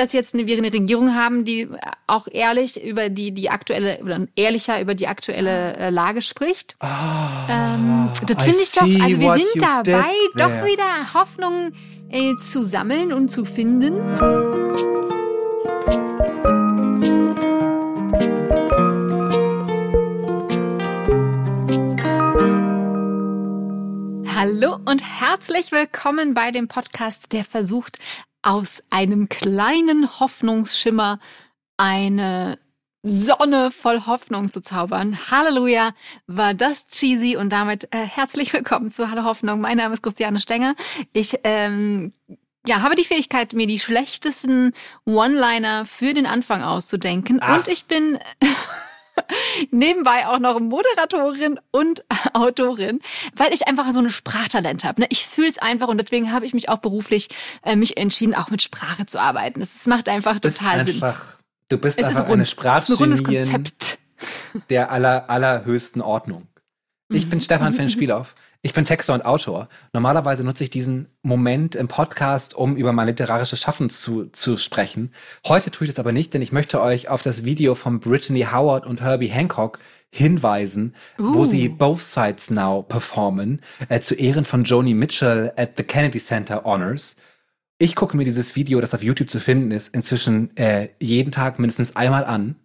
dass jetzt wir eine Regierung haben, die auch ehrlich über die, die aktuelle, oder ehrlicher über die aktuelle äh, Lage spricht. Oh, ähm, das finde ich doch, also wir sind dabei, doch wieder Hoffnung äh, zu sammeln und zu finden. Hallo und herzlich willkommen bei dem Podcast, der versucht, aus einem kleinen Hoffnungsschimmer eine Sonne voll Hoffnung zu zaubern. Halleluja, war das cheesy und damit äh, herzlich willkommen zu Hallo Hoffnung. Mein Name ist Christiane Stenger. Ich ähm, ja, habe die Fähigkeit, mir die schlechtesten One-Liner für den Anfang auszudenken. Ach. Und ich bin nebenbei auch noch Moderatorin und Autorin, weil ich einfach so eine Sprachtalent habe. Ne? Ich fühle es einfach und deswegen habe ich mich auch beruflich äh, mich entschieden, auch mit Sprache zu arbeiten. Es macht einfach total Sinn. Einfach, du bist es einfach eine Sprachchemie der aller, allerhöchsten Ordnung. Ich bin Stefan Finn Spielauf. Ich bin Texter und Autor. Normalerweise nutze ich diesen Moment im Podcast, um über mein literarisches Schaffen zu, zu sprechen. Heute tue ich das aber nicht, denn ich möchte euch auf das Video von Brittany Howard und Herbie Hancock hinweisen, uh. wo sie Both Sides Now performen, äh, zu Ehren von Joni Mitchell at the Kennedy Center Honors. Ich gucke mir dieses Video, das auf YouTube zu finden ist, inzwischen äh, jeden Tag mindestens einmal an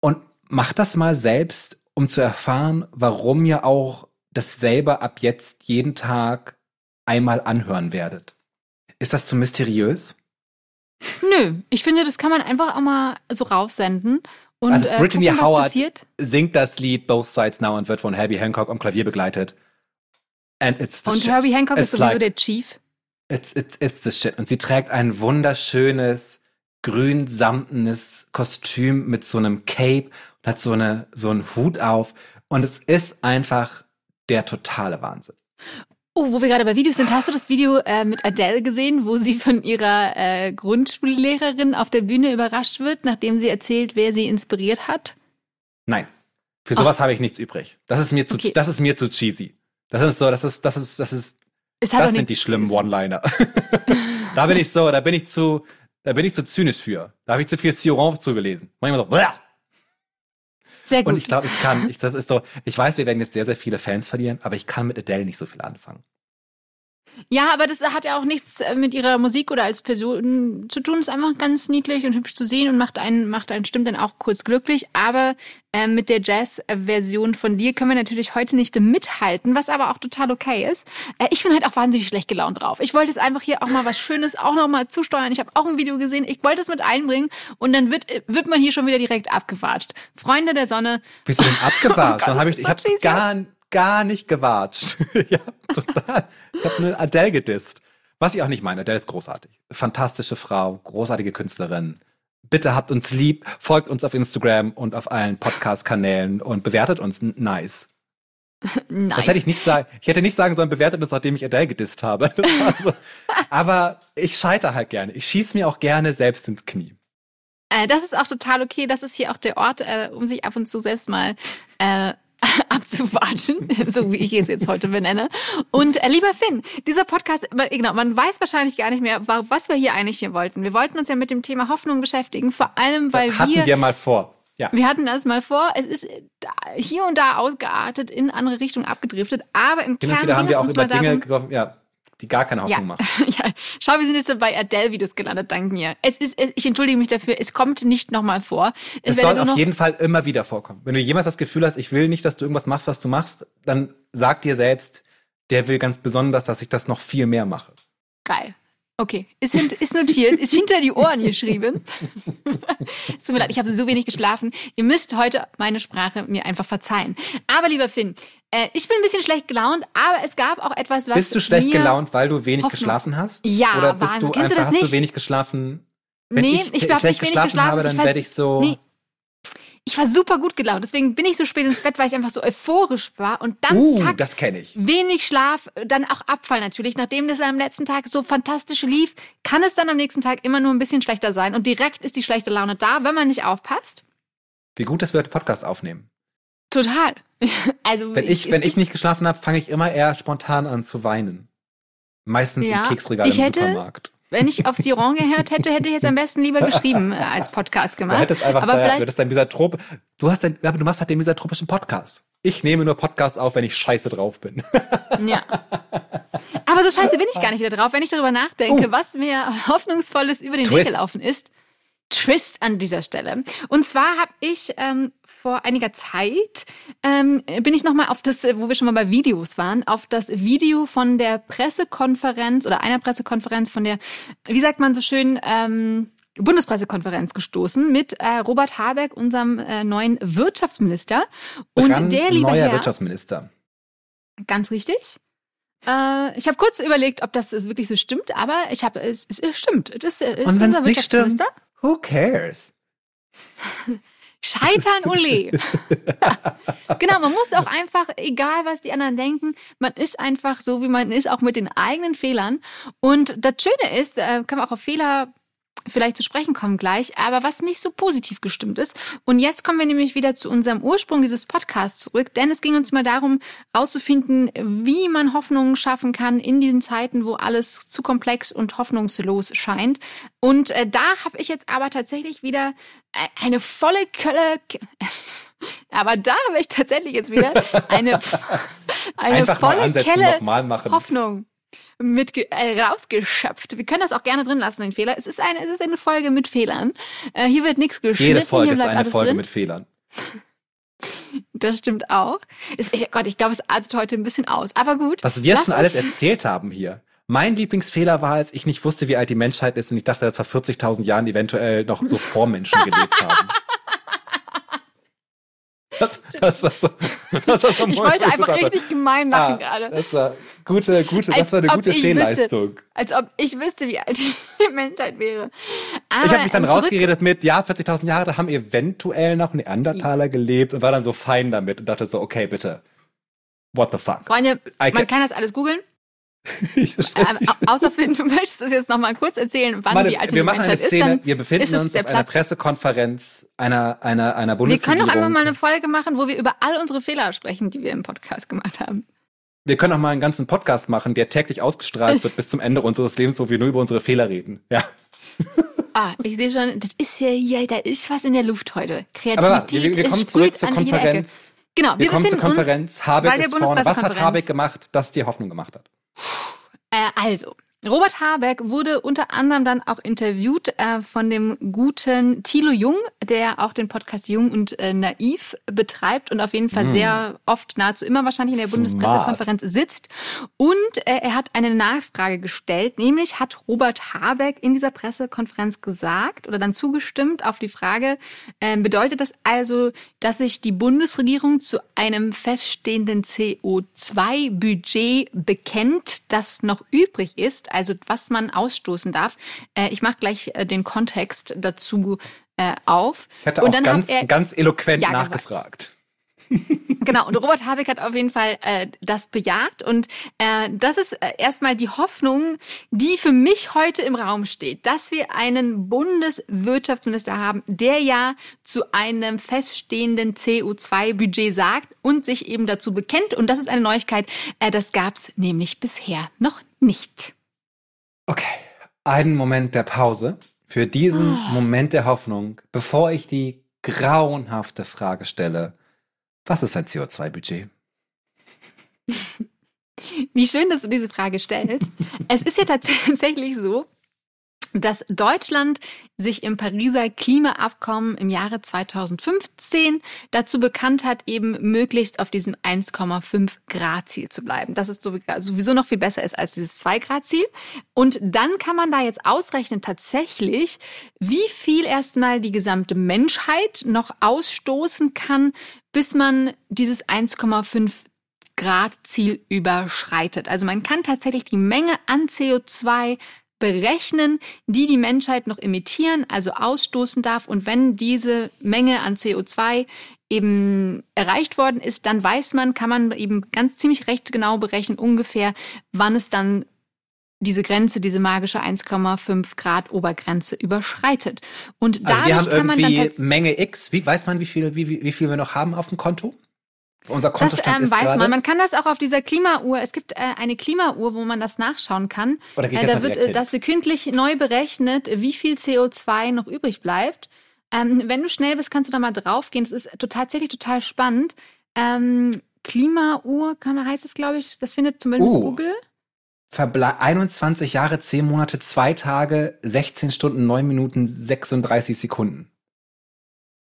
und mach das mal selbst, um zu erfahren, warum ihr auch das selber ab jetzt jeden Tag einmal anhören werdet. Ist das zu mysteriös? Nö, ich finde, das kann man einfach auch mal so raussenden. Und, also Brittany äh, gucken, Howard singt das Lied Both Sides Now und wird von Herbie Hancock am Klavier begleitet. And it's the und shit. Herbie Hancock it's ist sowieso like, der Chief. It's, it's, it's the shit. Und sie trägt ein wunderschönes, grün-samtenes Kostüm mit so einem Cape und hat so, eine, so einen Hut auf. Und es ist einfach der totale Wahnsinn. Oh, wo wir gerade bei Videos sind, hast du das Video äh, mit Adele gesehen, wo sie von ihrer äh, Grundschullehrerin auf der Bühne überrascht wird, nachdem sie erzählt, wer sie inspiriert hat? Nein. Für sowas habe ich nichts übrig. Das ist mir zu, okay. das ist mir zu cheesy. Das ist so, das ist, das ist, das ist, das sind die schlimmen One-Liner. da bin ich so, da bin ich zu, da bin ich zu zynisch für. Da habe ich zu viel Sioran zugelesen. Manchmal so! Sehr gut. Und ich glaube, ich kann, ich, das ist so, ich weiß, wir werden jetzt sehr, sehr viele Fans verlieren, aber ich kann mit Adele nicht so viel anfangen. Ja, aber das hat ja auch nichts äh, mit ihrer Musik oder als Person zu tun. Ist einfach ganz niedlich und hübsch zu sehen und macht einen, macht einen stimmt dann auch kurz glücklich. Aber äh, mit der Jazz-Version von dir können wir natürlich heute nicht mithalten, was aber auch total okay ist. Äh, ich bin halt auch wahnsinnig schlecht gelaunt drauf. Ich wollte jetzt einfach hier auch mal was Schönes auch noch mal zusteuern. Ich habe auch ein Video gesehen. Ich wollte es mit einbringen und dann wird, wird man hier schon wieder direkt abgewatscht. Freunde der Sonne. Bist du denn abgewatscht? oh Gott, hab ich, ich habe gar gar nicht gewatscht. ja, total. Ich habe eine Adele gedisst. Was ich auch nicht meine, Adele ist großartig. Fantastische Frau, großartige Künstlerin. Bitte habt uns lieb, folgt uns auf Instagram und auf allen Podcast-Kanälen und bewertet uns nice. Nice. Das hätte ich nicht sagen. Ich hätte nicht sagen sollen, bewertet uns, nachdem ich Adele gedisst habe. So. Aber ich scheitere halt gerne. Ich schieße mir auch gerne selbst ins Knie. Äh, das ist auch total okay. Das ist hier auch der Ort, äh, um sich ab und zu selbst mal äh, abzuwatschen, so wie ich es jetzt heute benenne. Und äh, lieber Finn, dieser Podcast, genau, man weiß wahrscheinlich gar nicht mehr, was wir hier eigentlich hier wollten. Wir wollten uns ja mit dem Thema Hoffnung beschäftigen, vor allem, weil hatten wir... wir mal vor. Ja. Wir hatten das mal vor. Es ist hier und da ausgeartet, in andere Richtungen abgedriftet, aber im Kern ging haben wir auch über Dinge darum, ja die gar keine Hoffnung ja. machen. ja, schau, wir sind jetzt bei Adele-Videos gelandet, dank mir. Es ist, es, ich entschuldige mich dafür, es kommt nicht nochmal vor. Es, es soll auf jeden Fall immer wieder vorkommen. Wenn du jemals das Gefühl hast, ich will nicht, dass du irgendwas machst, was du machst, dann sag dir selbst, der will ganz besonders, dass ich das noch viel mehr mache. Geil. Okay, ist, ist notiert, ist hinter die Ohren geschrieben. es tut mir leid, ich habe so wenig geschlafen. Ihr müsst heute meine Sprache mir einfach verzeihen. Aber lieber Finn, äh, ich bin ein bisschen schlecht gelaunt, aber es gab auch etwas, was Bist du schlecht gelaunt, weil du wenig Hoffnung. geschlafen hast? Ja, Oder bist Wahnsinn. du Kennst einfach, du das nicht? hast du wenig geschlafen? Wenn nee, ich, ich habe nicht wenig geschlafen, habe, dann werde ich so... Nee ich war super gut gelaunt. Deswegen bin ich so spät ins Bett, weil ich einfach so euphorisch war. Und dann, uh, zack, das kenne ich. wenig Schlaf, dann auch Abfall natürlich. Nachdem das am letzten Tag so fantastisch lief, kann es dann am nächsten Tag immer nur ein bisschen schlechter sein. Und direkt ist die schlechte Laune da, wenn man nicht aufpasst. Wie gut, dass wir heute Podcast aufnehmen. Total. Also, wenn ich, wenn ich nicht geschlafen habe, fange ich immer eher spontan an zu weinen. Meistens ja, im Keksregal im hätte, Supermarkt. Wenn ich auf Siron gehört hätte, hätte ich jetzt am besten lieber geschrieben äh, als Podcast gemacht. Du hättest einfach, aber da, vielleicht, du, hättest Misanthrope, du, hast ein, du machst halt den misantropischen Podcast. Ich nehme nur Podcasts auf, wenn ich scheiße drauf bin. Ja. Aber so scheiße bin ich gar nicht wieder drauf, wenn ich darüber nachdenke, uh. was mir Hoffnungsvolles über den Twist. Weg gelaufen ist. Twist an dieser Stelle. Und zwar habe ich ähm, vor einiger Zeit ähm, bin ich nochmal auf das, wo wir schon mal bei Videos waren, auf das Video von der Pressekonferenz oder einer Pressekonferenz von der, wie sagt man so schön, ähm, Bundespressekonferenz gestoßen mit äh, Robert Habeck, unserem äh, neuen Wirtschaftsminister. Und Brand der liebe neuer Herr, Wirtschaftsminister. Ganz richtig. Äh, ich habe kurz überlegt, ob das wirklich so stimmt, aber ich habe es, es, stimmt. Es ist, ist unser Wirtschaftsminister. Stimmt, who cares? Scheitern, ole. genau, man muss auch einfach, egal was die anderen denken, man ist einfach so, wie man ist, auch mit den eigenen Fehlern. Und das Schöne ist, äh, kann man auch auf Fehler vielleicht zu sprechen kommen gleich, aber was mich so positiv gestimmt ist. Und jetzt kommen wir nämlich wieder zu unserem Ursprung dieses Podcasts zurück, denn es ging uns mal darum, rauszufinden, wie man Hoffnungen schaffen kann in diesen Zeiten, wo alles zu komplex und hoffnungslos scheint. Und äh, da habe ich jetzt aber tatsächlich wieder äh, eine volle Kölle. Aber da habe ich tatsächlich jetzt wieder eine, eine volle Kelle Hoffnung mit äh, rausgeschöpft. Wir können das auch gerne drin lassen, den Fehler. Es ist eine, es ist eine Folge mit Fehlern. Äh, hier wird nichts geschnitten. Jede Folge ist eine Folge drin. mit Fehlern. Das stimmt auch. Ist, ich, Gott, ich glaube, es artet heute ein bisschen aus. Aber gut. Was wir schon alles erzählt haben hier. Mein Lieblingsfehler war, als ich nicht wusste, wie alt die Menschheit ist und ich dachte, dass vor 40.000 Jahren eventuell noch so Vormenschen gelebt haben. Das, das, war so, das war so Ich wollte einfach richtig gemein lachen ah, gerade. Das war gute, gute, das war eine gute Fehlleistung. Wüsste, als ob ich wüsste, wie alt die Menschheit wäre. Aber ich habe mich dann rausgeredet mit, ja, 40.000 Jahre, da haben eventuell noch Neandertaler gelebt und war dann so fein damit und dachte so, okay, bitte. What the fuck? Freunde, man kann das alles googeln. ähm, außer Finn, du möchtest es jetzt noch mal kurz erzählen, wann Meine, die alte wir machen eine Szene, ist, dann wir befinden uns auf einer Pressekonferenz einer, einer, einer Bundesregierung. Wir können doch einfach mal eine Folge machen, wo wir über all unsere Fehler sprechen, die wir im Podcast gemacht haben. Wir können auch mal einen ganzen Podcast machen, der täglich ausgestrahlt wird bis zum Ende unseres Lebens, wo wir nur über unsere Fehler reden. Ja. Ah, ich sehe schon, das ist ja, ja, da ist was in der Luft heute. Kreativität Aber wir, wir kommen zurück zur Konferenz. Genau, wir, wir kommen zur Konferenz. Habeck ist vorne. Was hat Habeck gemacht, das dir Hoffnung gemacht hat? Äh, also, Robert Habeck wurde unter anderem dann auch interviewt äh, von dem guten Thilo Jung, der auch den Podcast Jung und äh, Naiv betreibt und auf jeden Fall mm. sehr oft, nahezu immer wahrscheinlich in der Smart. Bundespressekonferenz sitzt. Und äh, er hat eine Nachfrage gestellt, nämlich hat Robert Habeck in dieser Pressekonferenz gesagt oder dann zugestimmt auf die Frage, äh, bedeutet das also, dass sich die Bundesregierung zu einem feststehenden CO2-Budget bekennt, das noch übrig ist? Also was man ausstoßen darf. Äh, ich mache gleich äh, den Kontext dazu äh, auf. Ich hatte und auch ganz, er, ganz eloquent ja, nachgefragt. genau, und Robert Habeck hat auf jeden Fall äh, das bejaht. Und äh, das ist äh, erstmal die Hoffnung, die für mich heute im Raum steht, dass wir einen Bundeswirtschaftsminister haben, der ja zu einem feststehenden CO2-Budget sagt und sich eben dazu bekennt. Und das ist eine Neuigkeit, äh, das gab es nämlich bisher noch nicht. Okay, einen Moment der Pause für diesen oh. Moment der Hoffnung, bevor ich die grauenhafte Frage stelle, was ist ein CO2-Budget? Wie schön, dass du diese Frage stellst. es ist ja tatsächlich so, dass Deutschland sich im Pariser Klimaabkommen im Jahre 2015 dazu bekannt hat, eben möglichst auf diesem 1,5 Grad Ziel zu bleiben. Das ist sowieso noch viel besser ist als dieses 2 Grad Ziel. Und dann kann man da jetzt ausrechnen tatsächlich, wie viel erstmal die gesamte Menschheit noch ausstoßen kann, bis man dieses 1,5 Grad Ziel überschreitet. Also man kann tatsächlich die Menge an CO2 berechnen, die die Menschheit noch emittieren, also ausstoßen darf. Und wenn diese Menge an CO2 eben erreicht worden ist, dann weiß man, kann man eben ganz ziemlich recht genau berechnen, ungefähr, wann es dann diese Grenze, diese magische 1,5 Grad Obergrenze überschreitet. Und also dadurch wir haben kann man dann Menge X. Wie weiß man, wie viel, wie, wie viel wir noch haben auf dem Konto? Unser Kontostand das ähm, weiß man. Man kann das auch auf dieser Klimauhr. Es gibt äh, eine Klimauhr, wo man das nachschauen kann. Oder geht Äh, das da an wird äh, das sekündlich neu berechnet, wie viel CO2 noch übrig bleibt. Ähm, wenn du schnell bist, kannst du da mal draufgehen. Das ist tatsächlich total spannend. Ähm, Klimauhr, kann man heißt es, glaube ich. Das findet zumindest Oh. Google. Verble 21 Jahre, 10 Monate, 2 Tage, 16 Stunden, 9 Minuten, 36 Sekunden.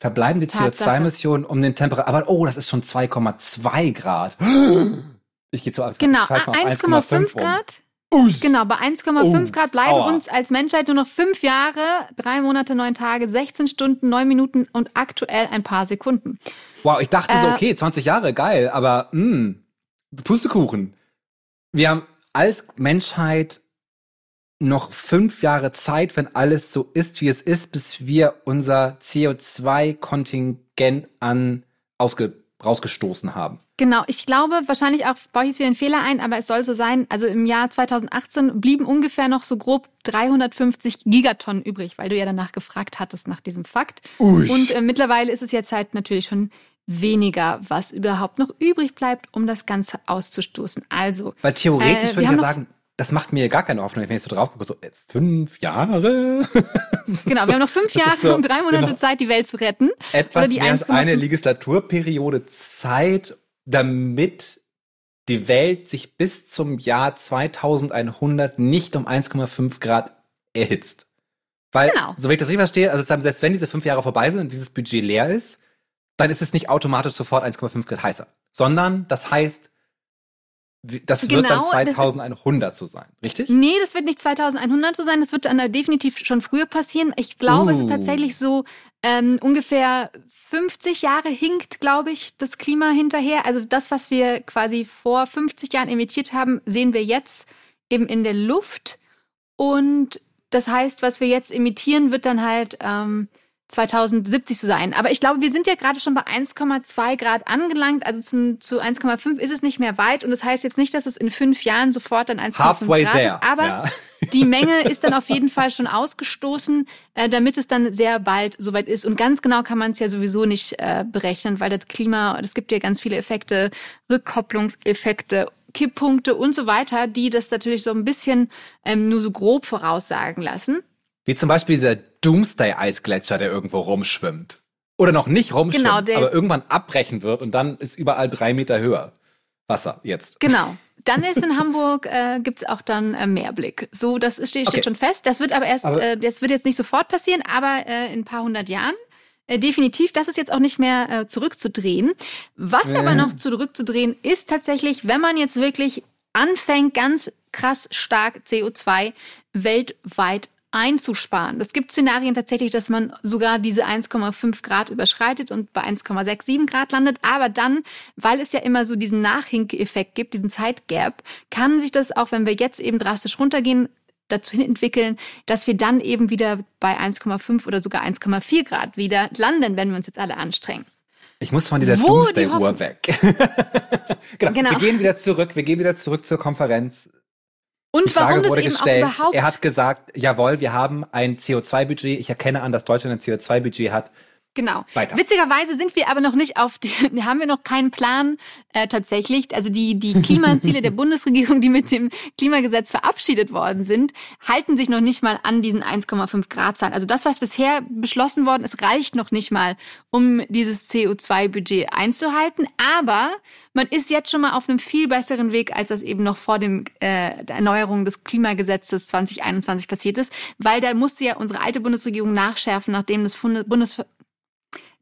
Verbleibende Tatsache. CO2-Emissionen um den Temperatur. Aber oh, das ist schon 2,2 Grad. Ich gehe zu Genau, schalt mal auf 1,5 um. Grad. Ui. Genau, bei 1,5 Oh, Grad bleiben aua. uns als Menschheit nur noch fünf Jahre, drei Monate, neun Tage, 16 Stunden, neun Minuten und aktuell ein paar Sekunden. Wow, ich dachte so, Äh, okay, 20 Jahre, geil, aber mh, Pustekuchen. Wir haben als Menschheit noch fünf Jahre Zeit, wenn alles so ist, wie es ist, bis wir unser CO2-Kontingent an ausge rausgestoßen haben. Genau, ich glaube, wahrscheinlich auch, baue ich jetzt wieder einen Fehler ein, aber es soll so sein, also im Jahr 2018 blieben ungefähr noch so grob 350 Gigatonnen übrig, weil du ja danach gefragt hattest nach diesem Fakt. Ui. Und äh, mittlerweile ist es jetzt halt natürlich schon weniger, was überhaupt noch übrig bleibt, um das Ganze auszustoßen. Also, Weil theoretisch Äh, würde ich ja sagen, das macht mir gar keine Hoffnung, wenn ich so drauf gucke, so äh, fünf Jahre? Genau, wir haben noch fünf Jahre so- und drei Monate genau. Zeit, die Welt zu retten. etwas Oder die mehr als 1,5 eine Legislaturperiode Zeit, damit die Welt sich bis zum Jahr 2100 nicht um 1,5 Grad erhitzt. Weil, Genau. so wie ich das richtig verstehe, also selbst wenn diese fünf Jahre vorbei sind und dieses Budget leer ist, dann ist es nicht automatisch sofort 1,5 Grad heißer, sondern das heißt, das wird dann Genau, das ist- 2100 so sein, richtig? Nee, das wird nicht 2100 so sein, das wird dann definitiv schon früher passieren. Ich glaube, es ist Uh. tatsächlich so ähm, ungefähr 50 Jahre hinkt, glaube ich, das Klima hinterher. Also das, was wir quasi vor 50 Jahren emittiert haben, sehen wir jetzt eben in der Luft. Und das heißt, was wir jetzt emittieren, wird dann halt ähm, 2070 so sein. Aber ich glaube, wir sind ja gerade schon bei 1,2 Grad angelangt. Also zu, zu 1,5 ist es nicht mehr weit. Und das heißt jetzt nicht, dass es in fünf Jahren sofort dann 1,5 Halfway Grad there. ist. Aber ja. die Menge ist dann auf jeden Fall schon ausgestoßen, äh, damit es dann sehr bald soweit ist. Und ganz genau kann man es ja sowieso nicht äh, berechnen, weil das Klima, es gibt ja ganz viele Effekte, Rückkopplungseffekte, Kipppunkte und so weiter, die das natürlich so ein bisschen ähm, nur so grob voraussagen lassen. Wie zum Beispiel dieser Doomsday-Eisgletscher, der irgendwo rumschwimmt. Oder noch nicht rumschwimmt, Genau, der- aber irgendwann abbrechen wird und dann ist überall drei Meter höher. Wasser jetzt. Genau. Dann ist in Hamburg äh, gibt's auch dann äh, Mehrblick. So, das ist- steht, Okay. schon fest. Das wird aber erst, Aber- äh, das wird jetzt nicht sofort passieren, aber äh, in ein paar hundert Jahren. Äh, definitiv, das ist jetzt auch nicht mehr äh, zurückzudrehen. Was Äh. aber noch zurückzudrehen ist tatsächlich, wenn man jetzt wirklich anfängt, ganz krass stark CO2 weltweit einzusparen. Es gibt Szenarien tatsächlich, dass man sogar diese 1,5 Grad überschreitet und bei 1,67 Grad landet. Aber dann, weil es ja immer so diesen Nachhinkeffekt gibt, diesen Zeitgap, kann sich das auch, wenn wir jetzt eben drastisch runtergehen, dazu hin entwickeln, dass wir dann eben wieder bei 1,5 oder sogar 1,4 Grad wieder landen, wenn wir uns jetzt alle anstrengen. Ich muss von dieser Doomsday-Uhr weg. genau. Genau. Wir gehen wieder zurück, wir gehen wieder zurück zur Konferenz. Und Die Frage warum das wurde gestellt. Er hat gesagt, jawohl, wir haben ein CO2-Budget. Ich erkenne an, dass Deutschland ein CO2-Budget hat. Genau. Weiter. Witzigerweise sind wir aber noch nicht auf die, haben wir noch keinen Plan äh, tatsächlich. Also die, die Klimaziele der Bundesregierung, die mit dem Klimagesetz verabschiedet worden sind, halten sich noch nicht mal an diesen 1,5 Grad Zahlen. Also das, was bisher beschlossen worden ist, reicht noch nicht mal, um dieses CO2-Budget einzuhalten. Aber man ist jetzt schon mal auf einem viel besseren Weg, als das eben noch vor dem äh, der Erneuerung des Klimagesetzes 2021 passiert ist, weil da musste ja unsere alte Bundesregierung nachschärfen, nachdem das Bundes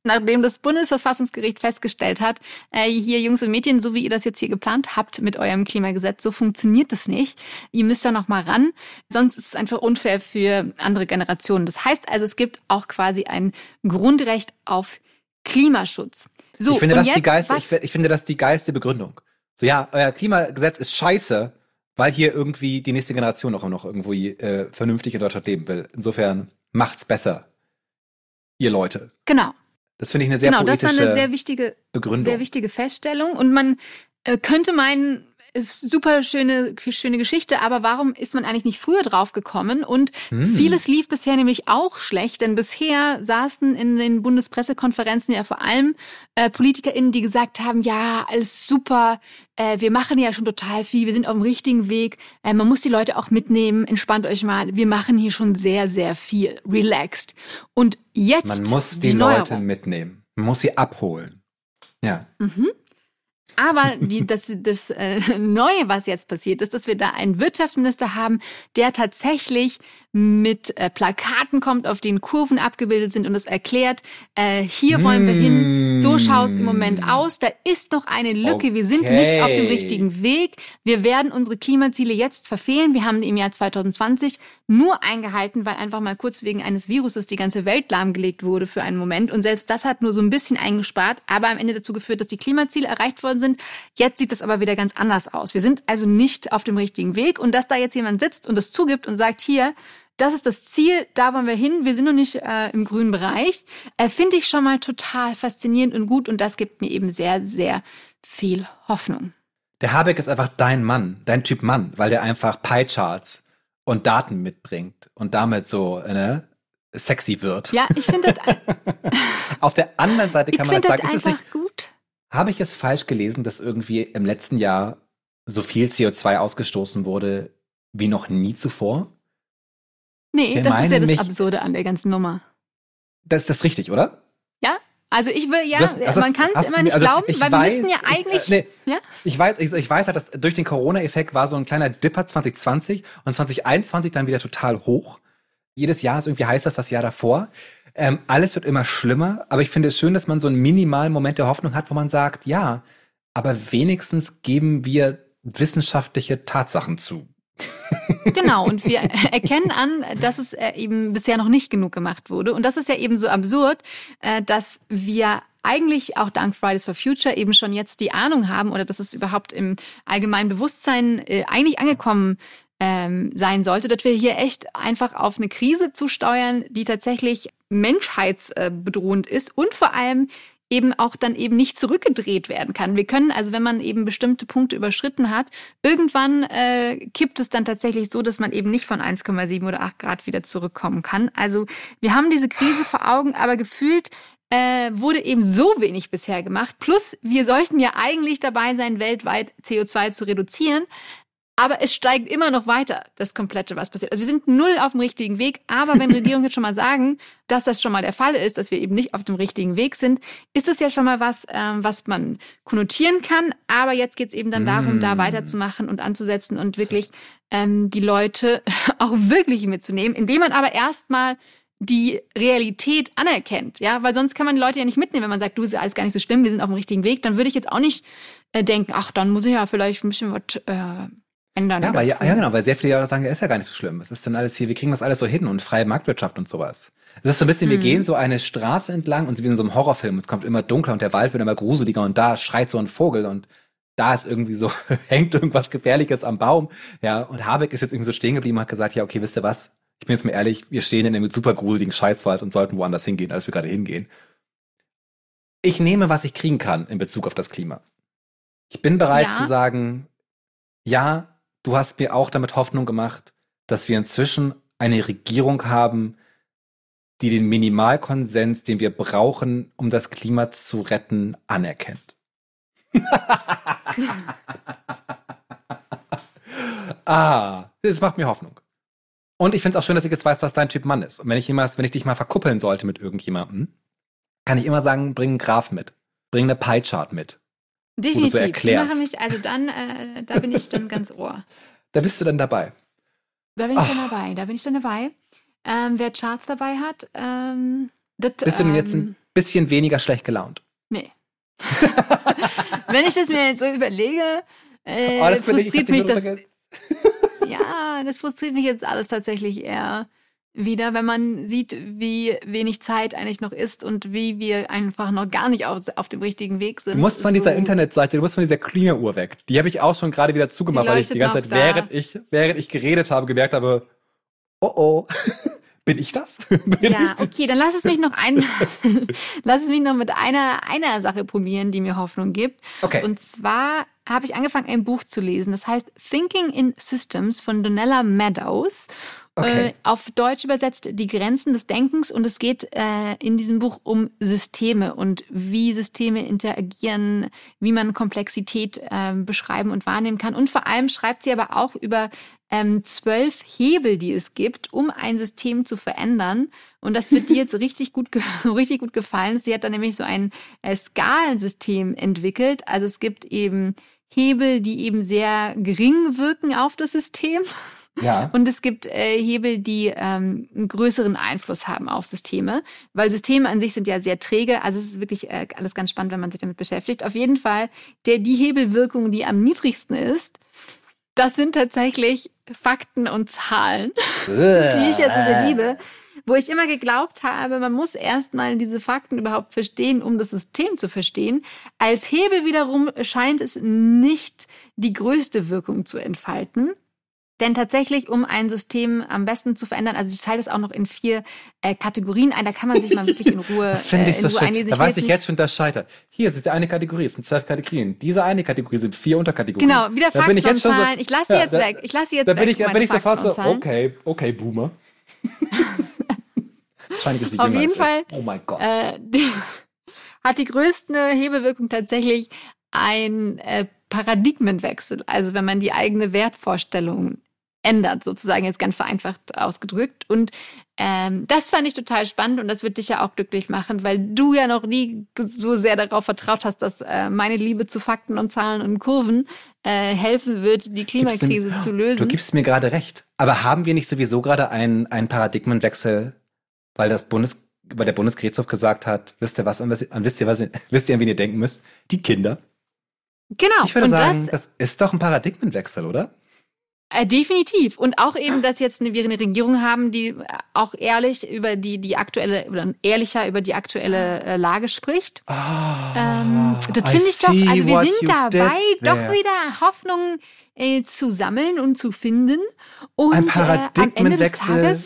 nachdem das Bundesverfassungsgericht festgestellt hat, äh, hier Jungs und Mädchen, so wie ihr das jetzt hier geplant habt mit eurem Klimagesetz, so funktioniert das nicht. Ihr müsst da noch mal ran, sonst ist es einfach unfair für andere Generationen. Das heißt also, es gibt auch quasi ein Grundrecht auf Klimaschutz. So, ich, finde, das jetzt, die geilste, ich, ich finde das die geilste Begründung. So, ja, euer Klimagesetz ist scheiße, weil hier irgendwie die nächste Generation auch noch irgendwie äh, vernünftig in Deutschland leben will. Insofern macht's besser, ihr Leute. genau, Das finde ich eine sehr genau, das war eine sehr wichtige, Begründung. sehr wichtige Feststellung. Und man äh, könnte meinen, super schöne, schöne Geschichte, aber warum ist man eigentlich nicht früher drauf gekommen? Und hm. vieles lief bisher nämlich auch schlecht, denn bisher saßen in den Bundespressekonferenzen ja vor allem äh, PolitikerInnen, die gesagt haben, ja, alles super, äh, wir machen ja schon total viel, wir sind auf dem richtigen Weg, äh, man muss die Leute auch mitnehmen, entspannt euch mal, wir machen hier schon sehr, sehr viel, relaxed. Und jetzt. Man muss die, die Leute mitnehmen, man muss sie abholen. Ja. Mhm. Aber die, das, das äh, Neue, was jetzt passiert, ist, dass wir da einen Wirtschaftsminister haben, der tatsächlich mit äh, Plakaten kommt, auf denen Kurven abgebildet sind und es erklärt, äh, hier wollen wir hin, so schaut's im Moment hm. aus, da ist noch eine Lücke, okay. wir sind nicht auf dem richtigen Weg, wir werden unsere Klimaziele jetzt verfehlen, wir haben im Jahr 2020 nur eingehalten, weil einfach mal kurz wegen eines Viruses die ganze Welt lahmgelegt wurde für einen Moment und selbst das hat nur so ein bisschen eingespart, aber am Ende dazu geführt, dass die Klimaziele erreicht worden sind. Jetzt sieht es aber wieder ganz anders aus. Wir sind also nicht auf dem richtigen Weg und dass da jetzt jemand sitzt und es zugibt und sagt, hier, das ist das Ziel, da wollen wir hin, wir sind noch nicht äh, im grünen Bereich, äh, finde ich schon mal total faszinierend und gut und das gibt mir eben sehr, sehr viel Hoffnung. Der Habeck ist einfach dein Mann, dein Typ Mann, weil der einfach Pie-Charts und Daten mitbringt und damit so ne, sexy wird. Ja, ich finde das. Auf der anderen Seite kann man halt sagen, ist es nicht gut. Habe ich es falsch gelesen, dass irgendwie im letzten Jahr so viel CO2 ausgestoßen wurde wie noch nie zuvor? Nee, ich das ist ja das mich, Absurde an der ganzen Nummer. Das ist das richtig, oder? Ja, also ich will, ja, hast man kann es immer nicht also glauben, weil weiß, wir müssen ja eigentlich. Ich, äh, nee, ja? ich weiß, ich, ich, weiß halt, dass durch den Corona-Effekt war so ein kleiner Dipper 2020 und 2021 dann wieder total hoch. Jedes Jahr ist irgendwie heißer als das Jahr davor. Ähm, alles wird immer schlimmer, aber ich finde es schön, dass man so einen minimalen Moment der Hoffnung hat, wo man sagt, ja, aber wenigstens geben wir wissenschaftliche Tatsachen zu. Genau, und wir erkennen an, dass es äh, eben bisher noch nicht genug gemacht wurde. Und das ist ja eben so absurd, äh, dass wir eigentlich auch dank Fridays for Future eben schon jetzt die Ahnung haben oder dass es überhaupt im allgemeinen Bewusstsein äh, eigentlich angekommen ähm, sein sollte, dass wir hier echt einfach auf eine Krise zusteuern, die tatsächlich menschheitsbedrohend ist und vor allem eben auch dann eben nicht zurückgedreht werden kann. Wir können also, wenn man eben bestimmte Punkte überschritten hat, irgendwann äh, kippt es dann tatsächlich so, dass man eben nicht von 1,7 oder 8 Grad wieder zurückkommen kann. Also wir haben diese Krise vor Augen, aber gefühlt äh, wurde eben so wenig bisher gemacht. Plus, wir sollten ja eigentlich dabei sein, weltweit CO2 zu reduzieren. Aber es steigt immer noch weiter, das Komplette, was passiert. Also wir sind null auf dem richtigen Weg. Aber wenn Regierungen jetzt schon mal sagen, dass das schon mal der Fall ist, dass wir eben nicht auf dem richtigen Weg sind, ist es ja schon mal was, ähm, was man konnotieren kann. Aber jetzt geht es eben dann darum, mm. da weiterzumachen und anzusetzen und wirklich ähm, die Leute auch wirklich mitzunehmen, indem man aber erstmal die Realität anerkennt, ja, weil sonst kann man die Leute ja nicht mitnehmen, wenn man sagt, du ist ja alles gar nicht so schlimm, wir sind auf dem richtigen Weg, dann würde ich jetzt auch nicht äh, denken, ach, dann muss ich ja vielleicht ein bisschen was äh, ändern. Ja, weil, ja, ja, genau, weil sehr viele Jahre sagen, ja, ist ja gar nicht so schlimm. Es ist dann alles hier, wir kriegen das alles so hin und freie Marktwirtschaft und sowas. Es ist so ein bisschen, wir mhm. gehen so eine Straße entlang und wie in so einem Horrorfilm. Es kommt immer dunkler und der Wald wird immer gruseliger und da schreit so ein Vogel und da ist irgendwie so, hängt irgendwas Gefährliches am Baum. Ja, und Habeck ist jetzt irgendwie so stehen geblieben und hat gesagt, ja, okay, wisst ihr was? Ich bin jetzt mal ehrlich, wir stehen in einem super gruseligen Scheißwald und sollten woanders hingehen, als wir gerade hingehen. Ich nehme, was ich kriegen kann in Bezug auf das Klima. Ich bin bereit ja. zu sagen, ja, du hast mir auch damit Hoffnung gemacht, dass wir inzwischen eine Regierung haben, die den Minimalkonsens, den wir brauchen, um das Klima zu retten, anerkennt. ah, das macht mir Hoffnung. Und ich finde es auch schön, dass ich jetzt weiß, was dein Typ Mann ist. Und wenn ich, jemals, wenn ich dich mal verkuppeln sollte mit irgendjemandem, kann ich immer sagen, bring einen Graph mit. Bring eine Pie-Chart mit. Definitiv. So die machen mich, also dann, äh, da bin ich dann ganz ohr. Da bist du dann dabei. Da bin ich oh. dann dabei. Da bin ich dann dabei. Ähm, wer Charts dabei hat, ähm, das, Bist du denn jetzt ein ähm, bisschen weniger schlecht gelaunt? Nee. Wenn ich das mir jetzt so überlege, äh, oh, frustriert mich das. ja, das frustriert mich jetzt alles tatsächlich eher wieder, wenn man sieht, wie wenig Zeit eigentlich noch ist und wie wir einfach noch gar nicht auf, auf dem richtigen Weg sind. Du musst von so. dieser Internetseite, du musst von dieser Klimauhr weg. Die habe ich auch schon gerade wieder zugemacht, weil ich die ganze Zeit, während ich, während ich geredet habe, gemerkt habe, oh oh. Bin ich das? Bin ja, okay, dann lass es mich noch ein, lass es mich noch mit einer, einer Sache probieren, die mir Hoffnung gibt. Okay. Und zwar habe ich angefangen, ein Buch zu lesen. Das heißt Thinking in Systems von Donella Meadows. Okay. Äh, auf Deutsch übersetzt die Grenzen des Denkens und es geht äh, in diesem Buch um Systeme und wie Systeme interagieren, wie man Komplexität äh, beschreiben und wahrnehmen kann. Und vor allem schreibt sie aber auch über ähm, zwölf Hebel, die es gibt, um ein System zu verändern. Und das wird dir jetzt richtig gut, richtig gut gefallen. Sie hat dann nämlich so ein äh, Skalensystem entwickelt. Also es gibt eben Hebel, die eben sehr gering wirken auf das System. Ja. Und es gibt äh, Hebel, die ähm, einen größeren Einfluss haben auf Systeme, weil Systeme an sich sind ja sehr träge. Also es ist wirklich äh, alles ganz spannend, wenn man sich damit beschäftigt. Auf jeden Fall, der die Hebelwirkung, die am niedrigsten ist, das sind tatsächlich Fakten und Zahlen, die ich jetzt sehr liebe. Wo ich immer geglaubt habe, man muss erstmal diese Fakten überhaupt verstehen, um das System zu verstehen. Als Hebel wiederum scheint es nicht die größte Wirkung zu entfalten. Denn tatsächlich, um ein System am besten zu verändern, also ich teile das auch noch in vier äh, Kategorien ein, da kann man sich mal wirklich in Ruhe, das finde ich äh, so schön. Da weiß ich jetzt schon, das scheitert. Hier ist eine Kategorie, es sind zwölf Kategorien. Diese eine Kategorie sind vier Unterkategorien. Genau, wieder Fakten da bin ich jetzt schon so, Ich lasse sie ja, jetzt da, weg. Ich lasse sie jetzt da bin weg. Ich, da bin ich sofort so, okay, okay, Boomer. Auf jeden Fall. Oh mein Gott. Äh, die, hat die größte Hebelwirkung tatsächlich ein äh, Paradigmenwechsel. Also wenn man die eigene Wertvorstellung ändert, sozusagen jetzt ganz vereinfacht ausgedrückt. Und ähm, das fand ich total spannend und das wird dich ja auch glücklich machen, weil du ja noch nie so sehr darauf vertraut hast, dass äh, meine Liebe zu Fakten und Zahlen und Kurven äh, helfen wird, die Klimakrise denn, zu lösen. Du gibst mir gerade recht. Aber haben wir nicht sowieso gerade einen, einen Paradigmenwechsel, weil das Bundes, weil der Bundesgerichtshof gesagt hat, wisst ihr was, an, wisst ihr was, wisst ihr, an wen ihr denken müsst? Die Kinder. Genau. Ich würde und sagen, das, das ist doch ein Paradigmenwechsel, oder? Äh, definitiv. Und auch eben, dass jetzt eine, wir eine Regierung haben, die auch ehrlich über die, die aktuelle, oder ehrlicher über die aktuelle äh, Lage spricht. Oh, ähm, das finde ich doch, also wir sind dabei, doch wieder Hoffnung äh, zu sammeln und zu finden. Und Ein Paradigmenwechsel, äh,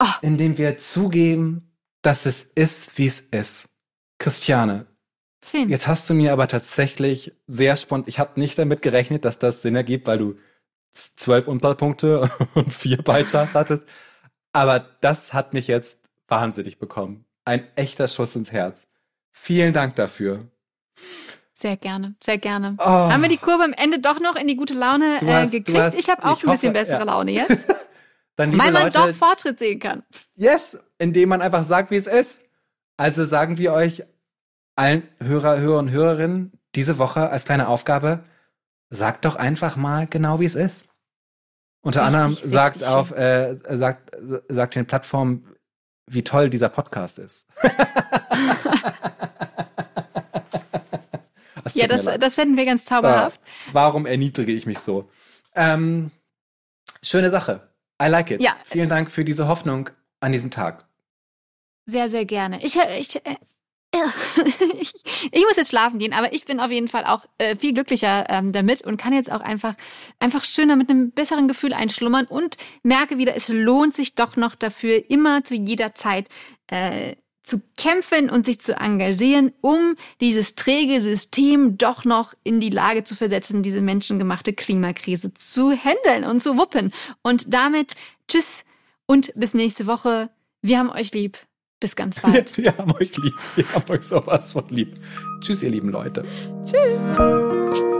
oh. in dem wir zugeben, dass es ist, wie es ist. Christiane, Schön. jetzt hast du mir aber tatsächlich sehr spontan, ich habe nicht damit gerechnet, dass das Sinn ergibt, weil du zwölf Unfallpunkte und vier Beitrag hattest. Aber das hat mich jetzt wahnsinnig bekommen. Ein echter Schuss ins Herz. Vielen Dank dafür. Sehr gerne, sehr gerne. Oh. Haben wir die Kurve am Ende doch noch in die gute Laune äh, hast, gekriegt? Hast, ich habe auch ich ein bisschen hoffe, bessere ja. Laune jetzt. Dann, weil man Leute, doch Fortschritt sehen kann. Yes, indem man einfach sagt, wie es ist. Also sagen wir euch allen Hörer, Hörer und Hörerinnen diese Woche als kleine Aufgabe, sagt doch einfach mal genau, wie es ist. Unter richtig, anderem sagt auf, äh, sagt, sagt den Plattformen, wie toll dieser Podcast ist. ja, das, das fänden wir ganz zauberhaft. Ah, warum erniedrige ich mich so? Ähm, schöne Sache. I like it. Ja. Vielen Dank für diese Hoffnung an diesem Tag. Sehr, sehr gerne. Ich, ich ich, ich, muss jetzt schlafen gehen, aber ich bin auf jeden Fall auch äh, viel glücklicher ähm, damit und kann jetzt auch einfach, einfach schöner mit einem besseren Gefühl einschlummern und merke wieder, es lohnt sich doch noch dafür, immer zu jeder Zeit äh, zu kämpfen und sich zu engagieren, um dieses träge System doch noch in die Lage zu versetzen, diese menschengemachte Klimakrise zu handeln und zu wuppen. Und damit tschüss und bis nächste Woche. Wir haben euch lieb. Bis ganz bald. Wir, wir haben euch lieb. Wir haben euch sowas von lieb. Tschüss, ihr lieben Leute. Tschüss.